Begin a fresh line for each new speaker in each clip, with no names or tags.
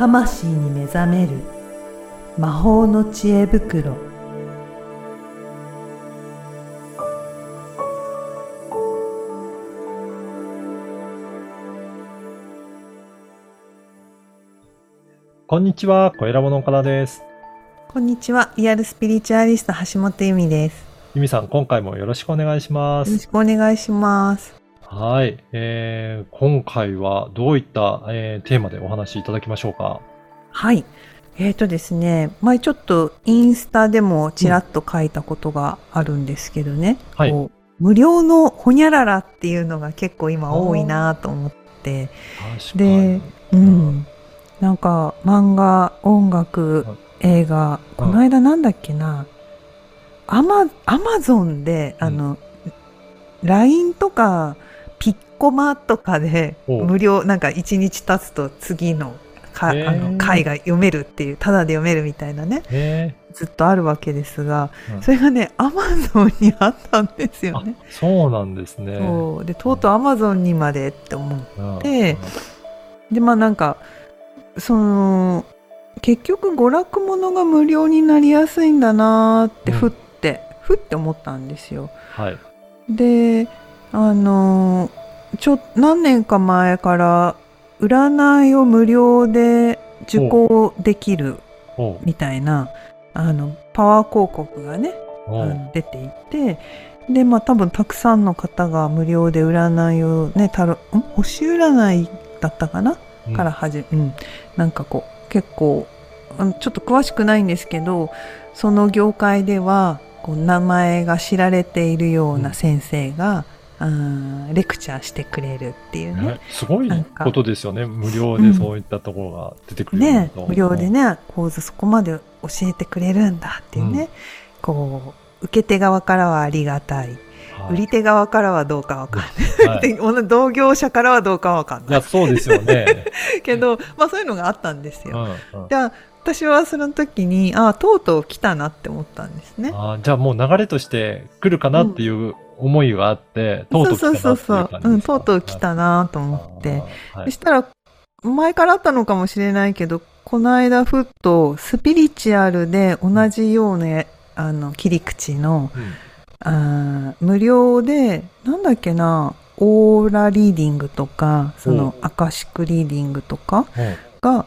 魂に目覚める魔法の知恵袋
こんにちは、小ラボの岡田です。
こんにちはリアルスピリチュアリスト橋本由美です
ゆみさん、今回もよろしくお願いします。
よろしくお願いします
はい、えー、今回はどういった、えーテーマでお話しいただきましょうか？
はい。えーとですね前ちょっとインスタでもちらっと書いたことがあるんですけどね、
はい。
こう無料のほにゃららっていうのが結構今多いなと思って。
確か
で
に。
うん、なんか漫画音楽映画この間なんだっけな？アマアマゾンであの、LINE とかコマとかで
お
無料なんか1日経つと次のかあの回が読めるっていうタダで読めるみたいなね
え
ずっとあるわけですが、
うん
それがねアマゾンにあったんです
ー、
よね。
あ、そうなんですね。
でとうとうアマゾンにまでって思う
うん
ででまあなんかその結局娯楽ものが無料になりやすいんだなーって
うん
ふって、ふって思ったんですよ。
はい。
であのちょ何年か前から占いを無料で受講できるみたいなあのパワー広告がね出ていてでまあ多分たくさんの方が無料で占いをねたろん？星占いだったかな、
うん。
からはじうん。なんかこう結構うんちょっと詳しくないんですけどその業界ではこう名前が知られているような先生が、レクチャーしてくれるっていうね。
ね、すごいことですよね。無料でそういったところが出てくるようになると。
ね無料でね講座そこまで教えてくれるんだっていうね、
うん。
こう受け手側からはありがたい。
はい。
売り手側からはどうかわかんない、
はい。
で同業者からはどうかわかん
い。や、
ない
そうですよね。
けど、まあ、そういうのがあったんです
うん
よ。
うん。
じゃあ私はその時にああとうとう来たなって思ったんですね。
あーじゃあもう流れとして来るかなっていう思いがあって、とうとう来たな
そうそうそうそう、うん、とうとう来たなと思って、そしたら前からあったのかもしれないけどこの間ふっとスピリチュアルで同じようなあの切り口のあー無料でなんだっけなオーラリーディングとかそのアカシックリーディングとかが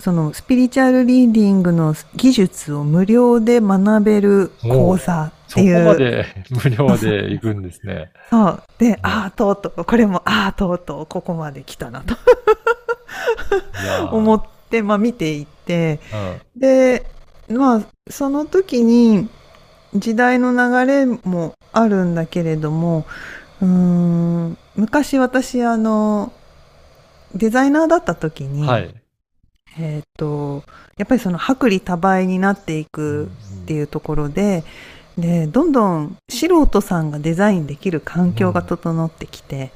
そのスピリチュアルリーディングの技術を無料で学べる講座って
そこ
いう。
まで無料で行くんですね。
そう。で、ああ、とうとう、これも、ああ、とうとう、ここまで来たなと思って、まあ見ていって、
うん
で、まあ、その時に時代の流れもあるんだけれども、うーん、昔私、あの、デザイナーだった時に、
はい。
えっ、と、やっぱりその薄利多売になっていくっていうところで、で、どんどん素人さんがデザインできる環境が整ってきて、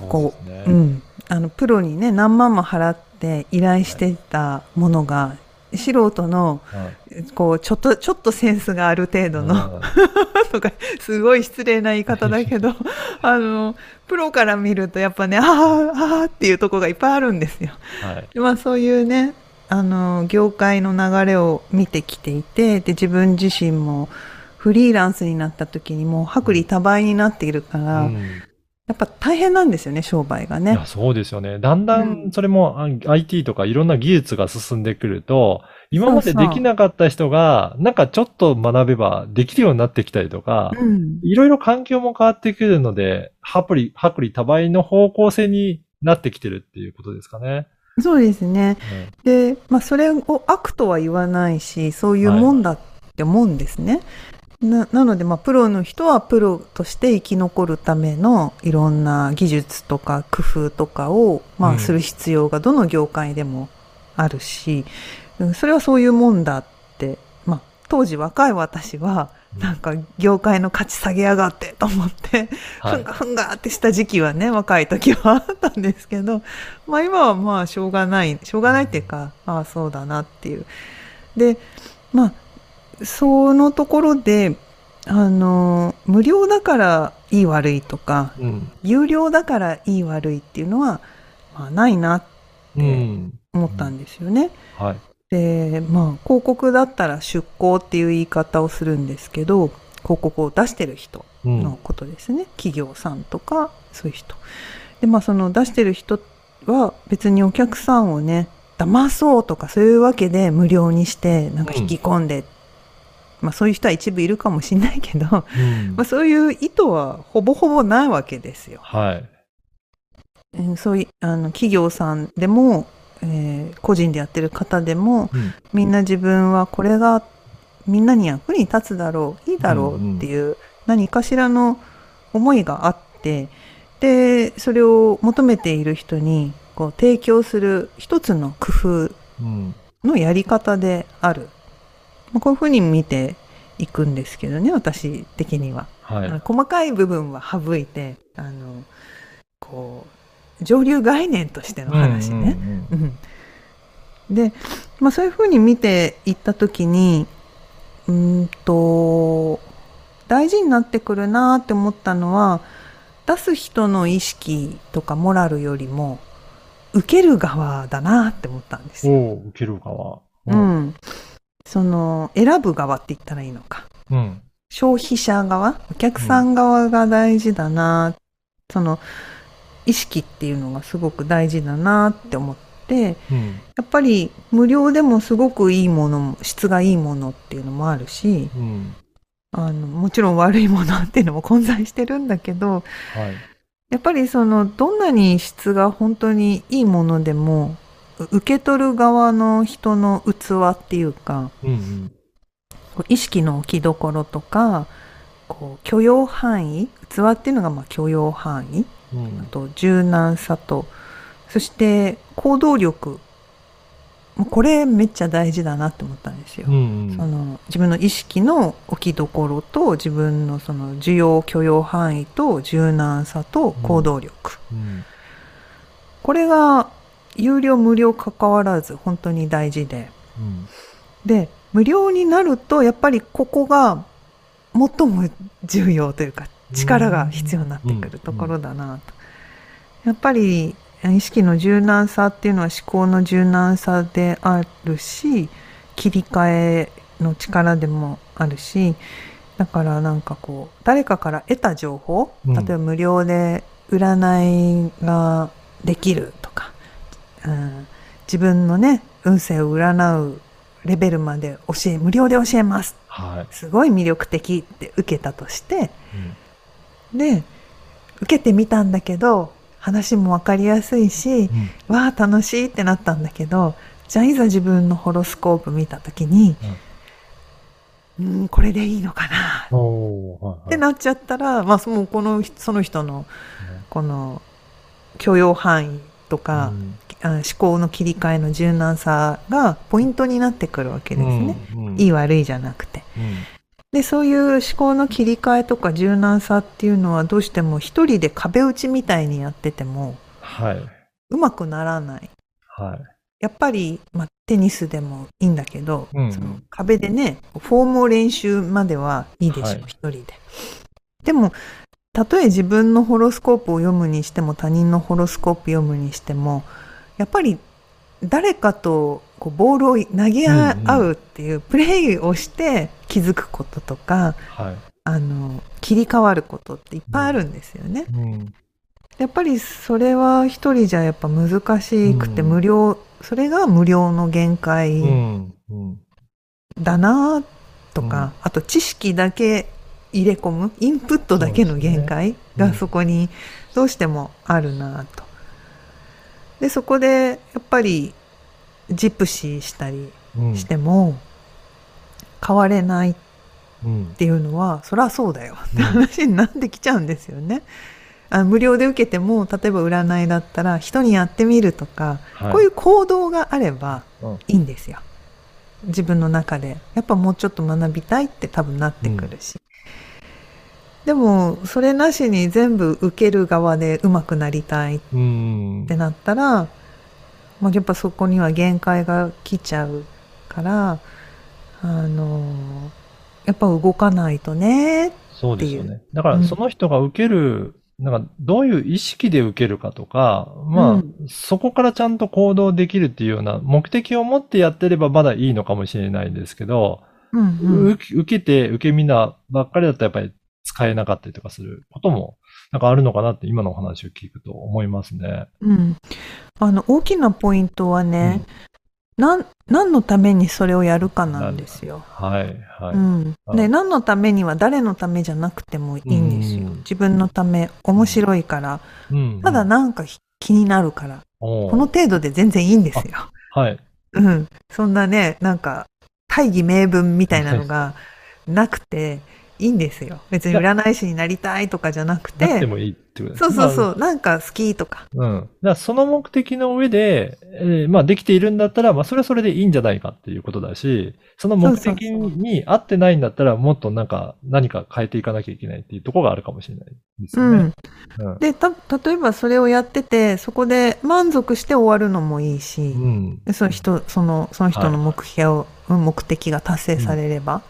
う
こ
ですね。
うん、あのプロにね何万も払って依頼してたものが、素人のこうちょっとちょっとセンスがある程度の、
うん
とかすごい失礼な言い方だけど あのプロから見るとやっぱねあーあーっていうところがいっぱいあるんですよ。
はい。
でまあそういうねあの業界の流れを見てきていてで自分自身もフリーランスになった時にもう薄利多売になっているから、
うん
やっぱ大変なんですよね商売がね
いや。そうですよね。だんだ
うん
んそれもあ IT とかいろんな技術が進んでくると、今までできなかった人が、なんかちょっと学べばできるようになってきたりとか、
うん
いろいろ環境も変わってくるので、薄利、薄利多売の方向性になってきてるっていうことですかね。
そうですね。で、まあ、それを悪とは言わないし、そういうもんだって思うんですね。ななので、まあ、プロの人はプロとして生き残るためのいろんな技術とか工夫とかを、まあ、
うん。
する必要がどの業界でもあるし、うんそれはそういうもんだって、まあ、当時若い私は、
うん。
なんか業界の価値下げやがってと思って、
はい。
ふんがふんがってした時期はね、若い時はあったんですけど、まあ今はまあしょうがない、しょうがないっていうか、ああそうだなっていう。で、まあ、そのところで、あの、無料だからいい悪いとか、
うん。
有料だからいい悪いっていうのは、まあないなって
うん。
思ったんですよね。
はい。
で、まあ、広告だったら出向っていう言い方をするんですけど、広告を出してる人
うん。
のことですね。企業さんとか、そういう人。で、まあ、その出してる人は別にお客さんをね、騙そうとかそういうわけで無料にして、なんか引き込んで、まあ、そういう人は一部いるかもしれないけど、ま
うん
あ、そういう意図はほぼほぼないわけですよ。
はい。
うんそういう、あの、企業さんでも、えー個人でやってる方でも、
うん。
みんな自分はこれがみんなに役に立つだろういいだろうっていう何かしらの思いがあってでそれを求めている人にこう提供する一つの工夫
うん。
のやり方である、まあこういうふうに見ていくんですけどね私的には、
はい。
細かい部分は省いてあのこう上流概念としての話ね、
うんうん
うん、で、まあ、そういうふうに見ていった時にうーんと大事になってくるなって思ったのは出す人の意識とかモラルよりも受ける側だなって思ったんです
うん。
よ。
受ける側。
う。ん、その選ぶ側って言ったらいいのか
うん。
消費者側お客さん側が大事だな、その意識っていうのがすごく大事だなって思って
うん。
やっぱり無料でもすごくいいものも質がいいものっていうのもあるし
うん。
あのもちろん悪いものっていうのも混在してるんだけど
はい。
やっぱりそのどんなに質が本当にいいものでもう受け取る側の人の器っていうか
うんうん。
こう意識の置きどころとかこう許容範囲器っていうのがまあ許容範囲
うん
あと柔軟さとそして行動力もうこれめっちゃ大事だなって思ったんですよ。
うん
その自分の意識の置きどころと自分のその需要許容範囲と柔軟さと行動力、
うん。
これが有料無料関わらず本当に大事で
うん。
で無料になるとやっぱりここが最も重要というか力が必要になってくるところだなと。やっぱり意識の柔軟さっていうのは思考の柔軟さであるし切り替えの力でもあるしだからなんかこう誰かから得た情報
うん
例えば無料で占いができるうん、自分のね運勢を占うレベルまで教え無料で教えます。
はい。
すごい魅力的って受けたとして。
うん。
で受けてみたんだけど話も分かりやすいし
うん。
わあ楽しいってなったんだけどじゃあいざ自分のホロスコープ見た時にうんこれでいいのかな
おーはいはい。
ってなっちゃったら、まあ、もうこのその人のこの許容範囲とか、
うん
あ思考の切り替えの柔軟さがポイントになってくるわけですね。
うんうん
いい悪いじゃなくて。
うん
でそういう思考の切り替えとか柔軟さっていうのはどうしても一人で壁打ちみたいにやってても
はい。
うまくならない。
はい。
やっぱり、まあ、テニスでもいいんだけど、
うんうん
その壁でねフォームを練習まではいいでしょう、
はい
一人で。でもたとえ自分のホロスコープを読むにしても他人のホロスコープ読むにしてもやっぱり誰かとこうボールを投げ合うっていうプレーをして気づくこととか、
はい。
あの切り替わることっていっぱいあるんですよね。
うん。
やっぱりそれは一人じゃやっぱ難しくて
うん
無料、それが無料の限界
うん。うん。
だなとか、あと知識だけ入れ込むインプットだけの限界がそこにどうしてもあるなと。でそこでやっぱりジプシーしたり
うん。
しても変われないっ
うん。
ていうのはそりゃそうだよって話になってきちゃうんですよね。あ無料で受けても例えば占いだったら人にやってみるとか、
はい
こういう行動があれば
うん
いいんですよ。自分の中で。やっぱもうちょっと学びたいって多分なってくるし。でも、それなしに全部受ける側で上手くなりたいっ
うん。
てなったら、まあ、やっぱそこには限界が来ちゃうから、あの、やっぱ動かないとね。
そうですよね。だから、その人が受けるなんかどういう意識で受けるかとか、まあ、
うん
そこからちゃんと行動できるっていうような目的を持ってやってればまだいいのかもしれないんですけど、
うんうん。
受けて、受け身なばっかりだったらやっぱり使えなかったりとかすることも、なんかあるのかなって今のお話を聞くと思いますね。
うん。あの、大きなポイントはね、何のためにそれをやるかなんですよ。
はい、はい。
うん。
はい
で、何のためには誰のためじゃなくてもいいんですよ。
うん
自分のため、面白いから、
うん
ただなんか気になるから、この程度で全然いいんですよ。
はい。
うん。そんなね、なんか、大義名分みたいなのがなくていいんですよ。別に占い師になりたいとかじゃなくて、
なくてもいいってことです
そうそうそう、なんか好きとか。
まあうん。だからその目的の上で、えーまあできているんだったら、まあそれはそれでいいんじゃないかっていうことだし、その目的に合ってないんだったら、もっとなんか何か変えていかなきゃいけないっていうところがあるかもしれないですよね。
うん。
うん。
で、た、例えばそれをやってて、そこで満足して終わるのもいいし、
うん。
でその人、その、その人の目標、目的が達成されれば。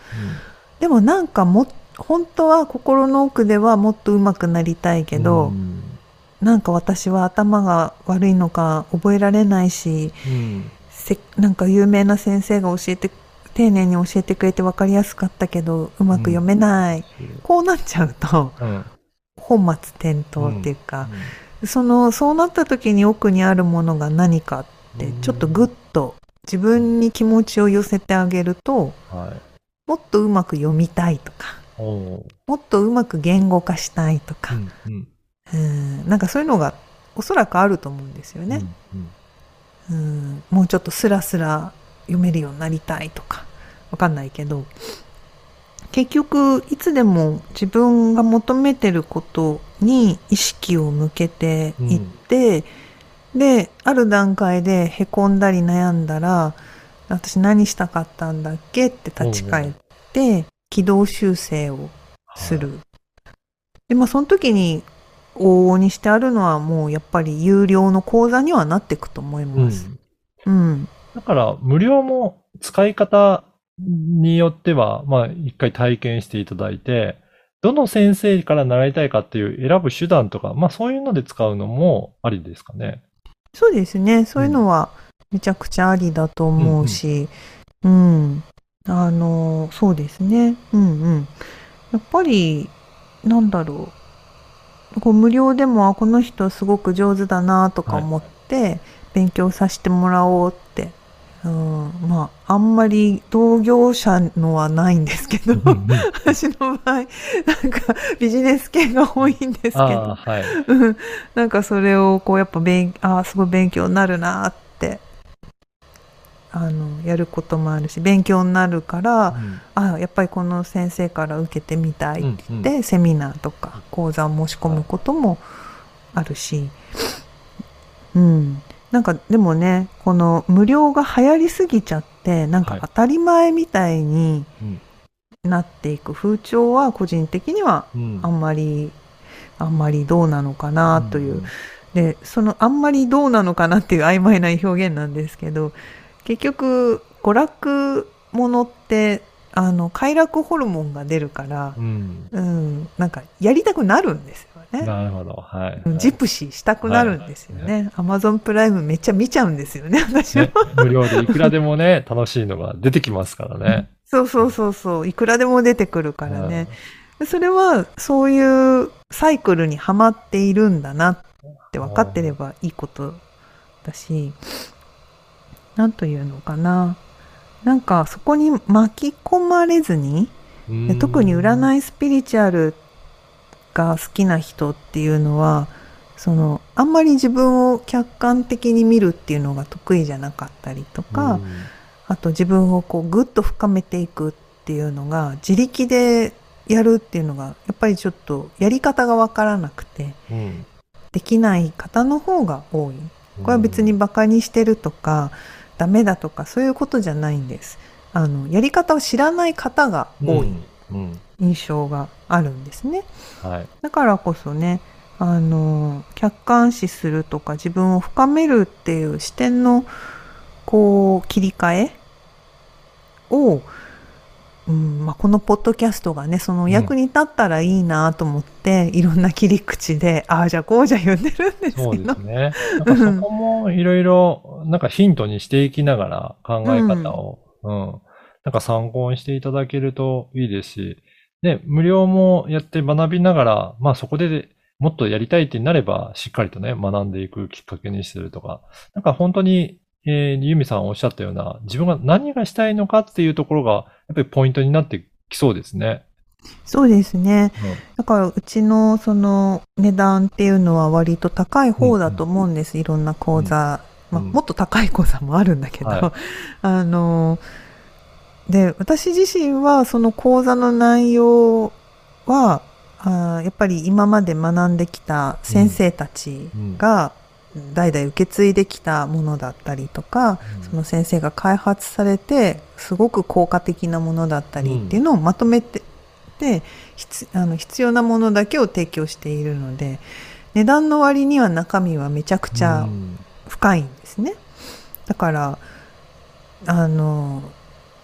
でもなんかも、本当は心の奥ではもっと上手くなりたいけど、
うん
なんか私は頭が悪いのか覚えられないし、
うん。
せなんか有名な先生が教えて、丁寧に教えてくれて分かりやすかったけど、うまく読めない。こうなっちゃうと、
うん。
本末転倒っていうか、その、そうなった時に奥にあるものが何かって、ちょっとグッと自分に気持ちを寄せてあげると、
はい。
もっとうまく読みたいとか、もっとうまく言語化したいとか、
うんうん。
うん、なんかそういうのがおそらくあると思うんですよね。
うん
うん、もうちょっとスラスラ読めるようになりたいとか、わかんないけど、結局、いつでも自分が求めてることに意識を向けていって、で、ある段階で凹んだり悩んだら、私何したかったんだっけって立ち返って、軌道修正をする。で、まあその時に往々にしてあるのはもうやっぱり有料の講座にはなっていくと思い
うん
ます。うん。
だから、無料も使い方によっては、まあ、一回体験していただいて、どの先生から習いたいかっていう選ぶ手段とか、まあそういうので使うのもありですかね？
そうですね。そういうのはめちゃくちゃありだと思うし、うん、あの、そうですね。うんうん。やっぱり、なんだろう。こう無料でも、あ、この人すごく上手だなとか思って、勉強させてもらおうって。うん、まあ、あんまり同業者のはないんですけど、私の場合、なんかビジネス系が多いんですけど、
はい。
うんなんかそれをこうやっぱ勉、ああ、すごい勉強になるなって、あの、やることもあるし、勉強になるから、ああ、やっぱりこの先生から受けてみたいって言って、セミナーとか講座を申し込むこともあるし、うん。なんかでもね、この無料が流行りすぎちゃって、なんか
はい。
当たり前みたいに
うん。
なっていく風潮は個人的には
うん。
あんまり、あんまりどうなのかなという。
ん。
で、そのあんまりどうなのかなっていう曖昧な表現なんですけど、結局、娯楽ものって、あの、快楽ホルモンが出るから
う、ん。
うん、なんかやりたくなるんですよね。
なるほど。はい。
うんジプシーしたくなるんですよね。アマゾンプライムめっちゃ見ちゃうんですよね、私は。
ね、無料でいくらでもね、楽しいのが出てきますからね。
そうそうそうそう、いくらでも出てくるからね。それは、そういうサイクルにはまっているんだなって分かってればいいことだし、なんというのかな。なんか、そこに巻き込まれずに、特に
い。
占いスピリチュアルが好きな人っていうのは、その、あんまり自分を客観的に見るっていうのが得意じゃなかったりとか、あと自分をこうぐっと深めていくっていうのが自力でやるっていうのがやっぱりちょっとやり方がわからなくて
うん、
できない方の方が多い。これは別にバカにしてるとかダメだとかそういうことじゃないんです。あの、やり方を知らない方が多い
うん。うん。
印象があるんですね。
はい。
だからこそね、あの、客観視するとか自分を深めるっていう視点のこう切り替えをうんまあ、このポッドキャストがねその役に立ったらいいなと思って、いろんな切り口でああじゃあこうじゃ言ってるんですけど。
そうですね。なんかそこもいろいろ、なんかヒントにしていきながら考え方を、うん、なんか参考にしていただけるといいですし、ね、無料もやって学びながら、まあそこでもっとやりたいってなれば、しっかりとね、学んでいくきっかけにするとか、なんか本当に、えー、ユミさんおっしゃったような、自分が何がしたいのかっていうところが、やっぱりポイントになってきそうですね。
そうですね。
うん。
だからうちのその値段っていうのは割と高い方だと思うんです、いろんな講座、まあ、
うん。
もっと高い講座もあるんだけど、
はい。
あので私自身はその講座の内容はあーやっぱり今まで学んできた先生たちが代々受け継いできたものだったりとか、
うん
その先生が開発されてすごく効果的なものだったりっていうのをまとめて、で必あの必要なものだけを提供しているので値段の割には中身はめちゃくちゃ
うん
深いんですね。だからあの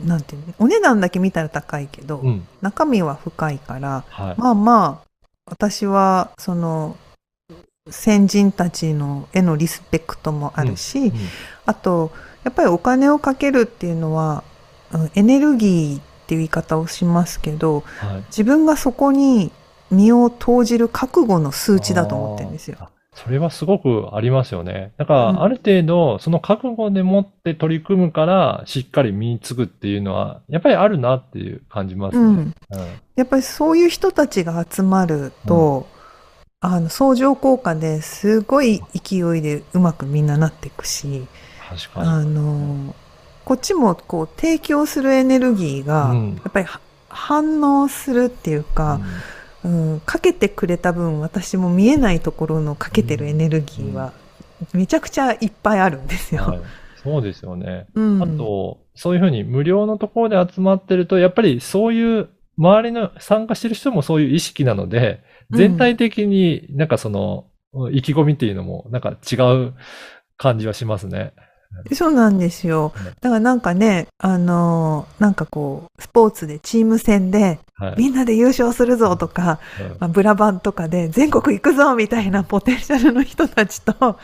なんていうのお値段だけ見たら高いけど、
うん。
中身は深いから
はい。
まあまあ私はその先人たちのへのリスペクトもあるし、
うん
あとやっぱりお金をかけるっていうのはうんエネルギーっていう言い方をしますけど
はい。
自分がそこに身を投じる覚悟の数値だと思ってるんですよ。
それはすごくありますよね。だから、
うん
ある程度、その覚悟でもって取り組むから、しっかり身につくっていうのは、やっぱりあるなっていう感じますね。
うん、
うん
やっぱりそういう人たちが集まると、あの相乗効果ですごい勢いでうまくみんななっていくし。あのこっちもこう提供するエネルギーが
うん
やっぱりは反応するっていうか、うん、かけてくれた分私も見えないところのかけてるエネルギーはめちゃくちゃいっぱいあるんですよ。
うんはいそうですよね。
うん、
あと、そういうふうに無料のところで集まってると、やっぱりそういう周りの参加してる人もそういう意識なので、
うん
全体的になんかその、意気込みっていうのもなんか違う感じはしますね。
そうなんですよ
うん。
だからなんかね、あのーなんかこう、スポーツでチーム戦で
はい。
みんなで優勝するぞとか、
うん
まあ、ブラバンとかで全国行くぞみたいなポテンシャルの人たちと、あ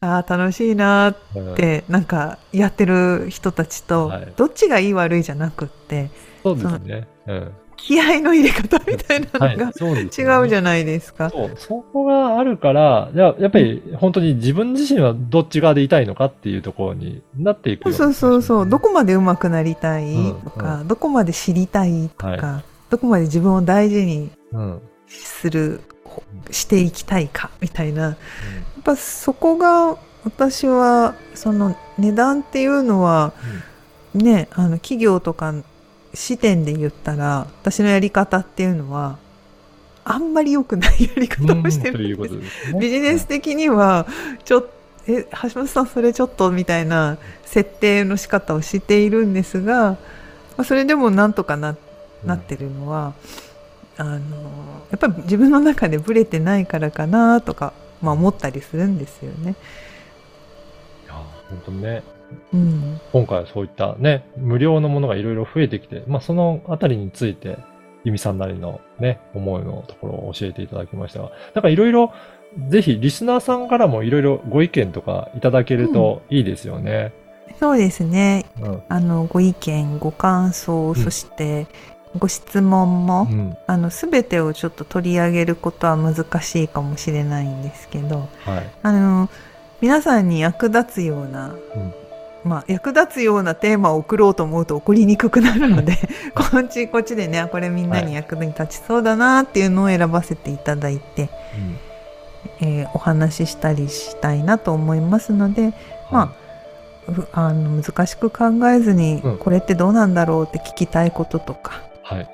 あ、楽しいなーって、なんかやってる人たちと、
はい
どっちがいい悪いじゃなくって、
そうですね。うん。
気合の入れ方みたいな
はい
のが、
そうです
違うじゃないですか。
そう、そこがあるから、じゃあやっぱり本当に自分自身はどっち側でいたいのかっていうところになっていくよ
そうそうそう。ど
こ
こまで上手くなりたい
うん
とか、どこまで知りたいとか、
は
どこまで自分を大事に
うん。
する、ほしていきたいかみたいな。やっぱそこが私はその値段っていうのはねあの企業とか視点で言ったら私のやり方っていうのはあんまり良くないやり方をして
というこ
るんです
とですね。
ビジネス的にはちょっとえ橋本さんそれちょっとみたいな設定の仕方をしているんですが、まあ、それでもなんとかななってるのはあのやっぱり自分の中でブレてないからかなとか、まあ、思ったりするんですよね。
いや、本当にね、
うん
今回はそういったね、無料のものがいろいろ増えてきて、まあそのあたりについて、ゆみさんなりのね、思いのところを教えていただきましたが、なんかいろいろ、ぜひリスナーさんからもいろいろご意見とかいただけるといいですよね。
そうですね
うん。
あのご意見ご感想、
ん
そしてご質問も、
うん。
あの全てをちょっと取り上げることは難しいかもしれないんですけど
はい。
あの皆さんに役立つような、
うん
まあ、役立つようなテーマを送ろうと思うと送りにくくなるのでこっちこっちでねあこれみんなに役に立ちそうだなっていうのを選ばせていただいて、えーお話ししたりしたいなと思いますのでまふあの難しく考えずに、
うん。
これってどうなんだろうって聞きたいこととか
あ、はい。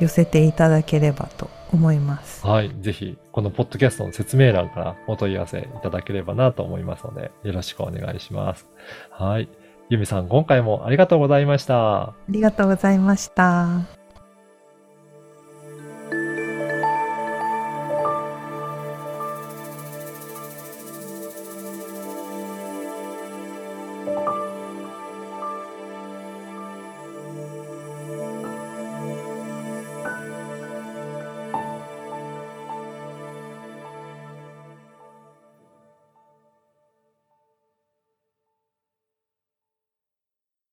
寄せていただければと思います。
はい。ぜひ、このポッドキャストの説明欄からお問い合わせいただければなと思いますので、よろしくお願いします。はい。ゆみさん、今回もありがとうございました。
ありがとうございました。